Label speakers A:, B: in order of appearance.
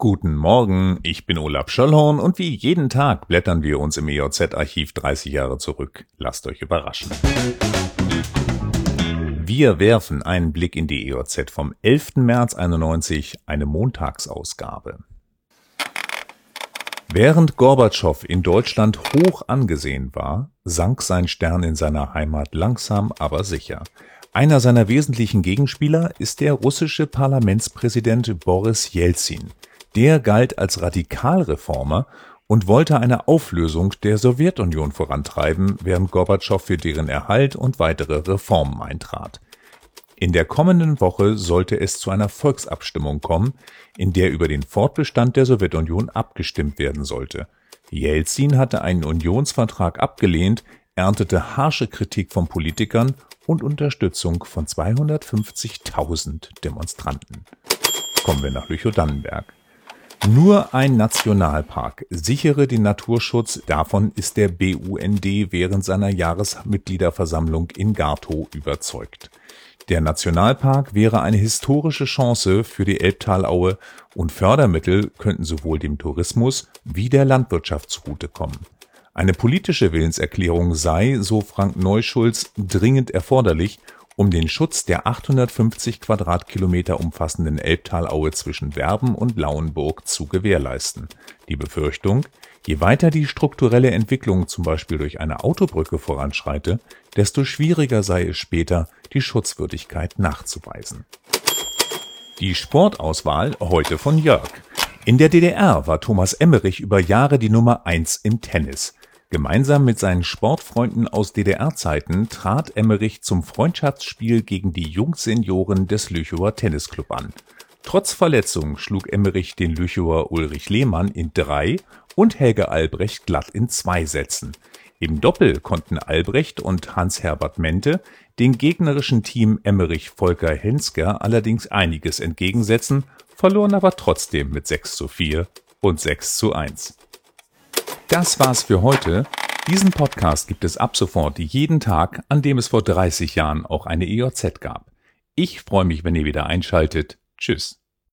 A: Guten Morgen, ich bin Olaf Schöllhorn und wie jeden Tag blättern wir uns im EOZ-Archiv 30 Jahre zurück. Lasst euch überraschen. Wir werfen einen Blick in die EOZ vom 11. März 91, eine Montagsausgabe. Während Gorbatschow in Deutschland hoch angesehen war, sank sein Stern in seiner Heimat langsam aber sicher. Einer seiner wesentlichen Gegenspieler ist der russische Parlamentspräsident Boris Jelzin. Der galt als Radikalreformer und wollte eine Auflösung der Sowjetunion vorantreiben, während Gorbatschow für deren Erhalt und weitere Reformen eintrat. In der kommenden Woche sollte es zu einer Volksabstimmung kommen, in der über den Fortbestand der Sowjetunion abgestimmt werden sollte. Jelzin hatte einen Unionsvertrag abgelehnt, erntete harsche Kritik von Politikern und Unterstützung von 250.000 Demonstranten. Kommen wir nach Lüchow-Dannenberg. Nur ein Nationalpark sichere den Naturschutz, davon ist der BUND während seiner Jahresmitgliederversammlung in Gartow überzeugt. Der Nationalpark wäre eine historische Chance für die Elbtalaue und Fördermittel könnten sowohl dem Tourismus wie der Landwirtschaft zugutekommen. Eine politische Willenserklärung sei, so Frank Neuschulz, dringend erforderlich, um den Schutz der 850 Quadratkilometer umfassenden Elbtalaue zwischen Werben und Lauenburg zu gewährleisten. Die Befürchtung, je weiter die strukturelle Entwicklung zum Beispiel durch eine Autobrücke voranschreite, desto schwieriger sei es später, die Schutzwürdigkeit nachzuweisen. Die Sportauswahl heute von Jörg. In der DDR war Thomas Emmerich über Jahre die Nummer eins im Tennis. Gemeinsam mit seinen Sportfreunden aus DDR-Zeiten trat Emmerich zum Freundschaftsspiel gegen die Jungsenioren des Lüchower Tennisclub an. Trotz Verletzung schlug Emmerich den Lüchower Ulrich Lehmann in drei und Helge Albrecht glatt in zwei Sätzen. Im Doppel konnten Albrecht und Hans-Herbert Mente dem gegnerischen Team Emmerich Volker Hensker allerdings einiges entgegensetzen, verloren aber trotzdem mit 6 zu 4 und 6 zu 1. Das war's für heute. Diesen Podcast gibt es ab sofort jeden Tag, an dem es vor 30 Jahren auch eine EOZ gab. Ich freue mich, wenn ihr wieder einschaltet. Tschüss.